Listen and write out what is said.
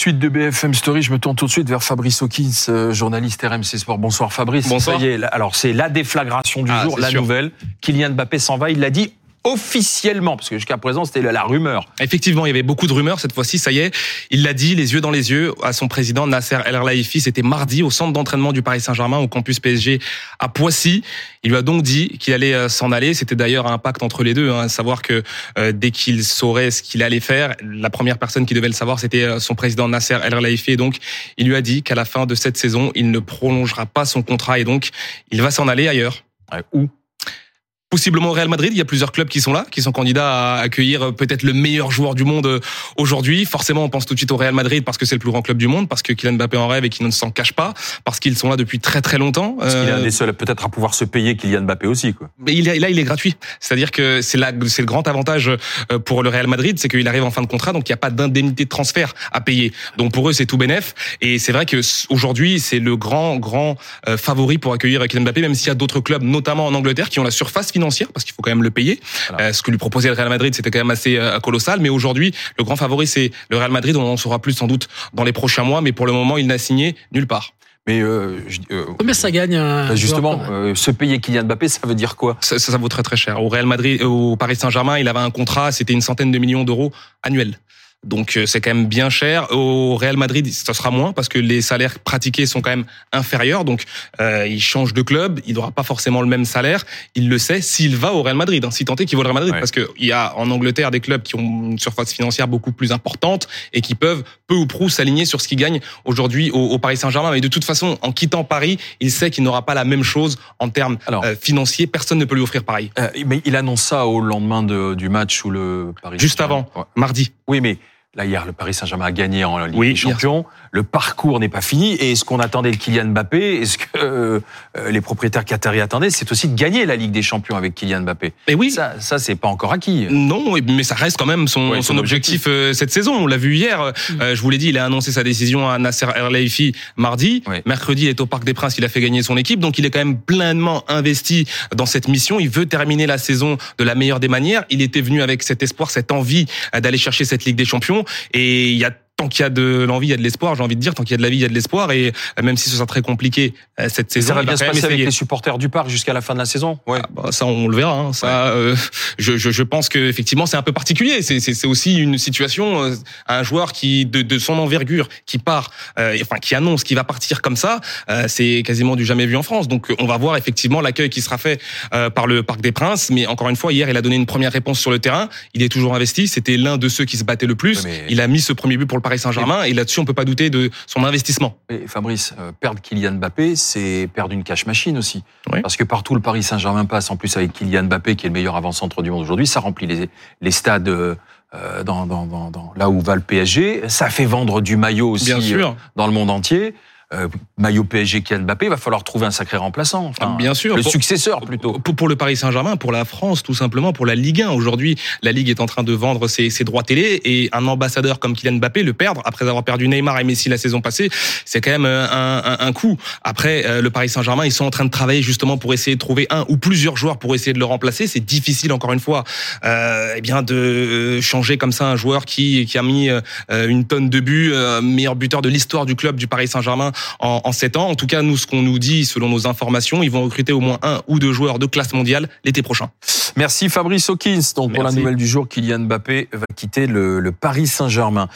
Suite de BFM Story, je me tourne tout de suite vers Fabrice Hawkins, euh, journaliste RMC Sport. Bonsoir Fabrice. Bonsoir. Ça y est, alors c'est la déflagration du Ah, jour, la sûr. nouvelle. Kylian Mbappé s'en va, il l'a dit officiellement, parce que jusqu'à présent c'était la, la rumeur. Effectivement, il y avait beaucoup de rumeurs. Cette fois-ci, ça y est, il l'a dit, les yeux dans les yeux, à son président Nasser El Khelaifi. C'était mardi au centre d'entraînement du Paris Saint-Germain, au campus PSG à Poissy. Il lui a donc dit qu'il allait euh, s'en aller. C'était d'ailleurs un pacte entre les deux, hein, à savoir que euh, dès qu'il saurait ce qu'il allait faire, la première personne qui devait le savoir, c'était euh, son président Nasser El Khelaifi. Et donc, il lui a dit qu'à la fin de cette saison, il ne prolongera pas son contrat et donc, il va s'en aller ailleurs. Ouais, où? Possiblement au Real Madrid, il y a plusieurs clubs qui sont là, qui sont candidats à accueillir euh, peut-être le meilleur joueur du monde euh, aujourd'hui. Forcément, on pense tout de suite au Real Madrid parce que c'est le plus grand club du monde, parce que Kylian Mbappé en rêve et qu'il ne s'en cache pas, parce qu'ils sont là depuis très très longtemps. Parce qu'il est un Euh, des seuls peut-être à pouvoir se payer Kylian Mbappé aussi. Quoi. mais il est, là, il est gratuit. C'est-à-dire que c'est là, c'est le grand avantage pour le Real Madrid, c'est qu'il arrive en fin de contrat, donc il n'y a pas d'indemnité de transfert à payer. Donc pour eux, c'est tout bénef. Et c'est vrai que aujourd'hui, c'est le grand, grand favori pour accueillir Kylian Mbappé, même s'il y a d'autres clubs, notamment en Angleterre, qui ont la surface financière, parce qu'il faut quand même le payer. Voilà. Euh, ce que lui proposait le Real Madrid, c'était quand même assez euh, colossal. Mais aujourd'hui, le grand favori, c'est le Real Madrid. On en saura plus sans doute dans les prochains mois, mais pour le moment, il n'a signé nulle part. Mais euh, je- euh, Combien ça gagne bah, justement, euh, se payer Kylian Mbappé, ça veut dire quoi? Ça, ça, ça vaut très très cher. Au Real Madrid, au Paris Saint-Germain, il avait un contrat, c'était une centaine de millions d'euros annuels. Donc euh, c'est quand même bien cher. Au Real Madrid, ça sera moins parce que les salaires pratiqués sont quand même inférieurs. Donc euh, il change de club, il n'aura pas forcément le même salaire. Il le sait s'il va au Real Madrid, hein, si tant est qu'il va au Real Madrid, Ouais. parce qu'il y a en Angleterre des clubs qui ont une surface financière beaucoup plus importante et qui peuvent peu ou prou s'aligner sur ce qu'ils gagnent aujourd'hui au, au Paris Saint-Germain. Mais de toute façon, en quittant Paris, il sait qu'il n'aura pas la même chose en termes Alors. euh, financiers. Personne ne peut lui offrir pareil. Euh, Mais il annonce ça au lendemain de- du match où le Paris Juste avant, mardi. Oui, mais là, hier, le Paris Saint-Germain a gagné en Ligue Oui, des hier. Champions. Le parcours n'est pas fini. Et ce qu'on attendait de Kylian Mbappé, et ce que euh, euh, les propriétaires qataris attendaient, c'est aussi de gagner la Ligue des Champions avec Kylian Mbappé. Et oui, Ça, ça c'est pas encore acquis. Non, mais ça reste quand même son, Ouais, son son objectif, euh, cette saison. On l'a vu hier. Euh, je vous l'ai dit, il a annoncé sa décision à Nasser El Khelaifi mardi. Ouais. Mercredi, il est au Parc des Princes. Il a fait gagner son équipe, donc il est quand même pleinement investi dans cette mission. Il veut terminer la saison de la meilleure des manières. Il était venu avec cet espoir, cette envie euh, d'aller chercher cette Ligue des Champions. Et il y a tant qu'il y a de l'envie, il y a de l'espoir. J'ai envie de dire, tant qu'il y a de la vie, il y a de l'espoir. Et euh, même si ce sera très compliqué euh, cette Et saison, ça va bien se passer avec les supporters du parc jusqu'à la fin de la saison. Ouais. Ah bah, ça, on le verra. hein. Ça, euh, je, je, je pense que effectivement, c'est un peu particulier. C'est, aussi une situation euh, un joueur qui de, de son envergure qui part, euh, enfin qui annonce qu'il va partir comme ça. euh, c'est quasiment du jamais vu en France. Donc, on va voir effectivement l'accueil qui sera fait euh, par le Parc des Princes. Mais encore une fois, hier, il a donné une première réponse sur le terrain. Il est toujours investi. C'était l'un de ceux qui se battait le plus. Ouais, mais- Il a mis ce premier but pour le Paris Saint-Germain. Et là-dessus, on peut pas douter de son investissement. Et Fabrice, euh, perdre Kylian Mbappé, c'est perdre une cash machine aussi. Oui. Parce que partout le Paris Saint-Germain passe, en plus avec Kylian Mbappé, qui est le meilleur avant-centre du monde aujourd'hui, ça remplit les, les stades euh, dans, dans, dans, dans- là où va le PSG. Ça fait vendre du maillot aussi Bien sûr. euh, dans le monde entier. Euh, maillot PSG Kylian Mbappé, il va falloir trouver un sacré remplaçant. Enfin, Ah, bien sûr. Le Pour- successeur plutôt. Pour, pour le Paris Saint-Germain, pour la France, tout simplement, pour la Ligue 1. Aujourd'hui, la Ligue est en train de vendre ses, ses droits télé et un ambassadeur comme Kylian Mbappé, le perdre après avoir perdu Neymar et Messi la saison passée, c'est quand même euh, un, un, un coup. Après, euh, le Paris Saint-Germain, ils sont en train de travailler justement pour essayer de trouver un ou plusieurs joueurs pour essayer de le remplacer. C'est difficile, encore une fois, euh, eh bien, de euh, changer comme ça un joueur qui, qui a mis euh, une tonne de buts, euh, meilleur buteur de l'histoire du club du Paris Saint-Germain en, en 7 ans. En tout cas, nous, ce qu'on nous dit, selon nos informations, ils vont recruter au moins un ou deux joueurs de classe mondiale l'été prochain. Merci Fabrice Hawkins. Donc pour la nouvelle du jour, Kylian Mbappé va quitter le, le Paris Saint-Germain.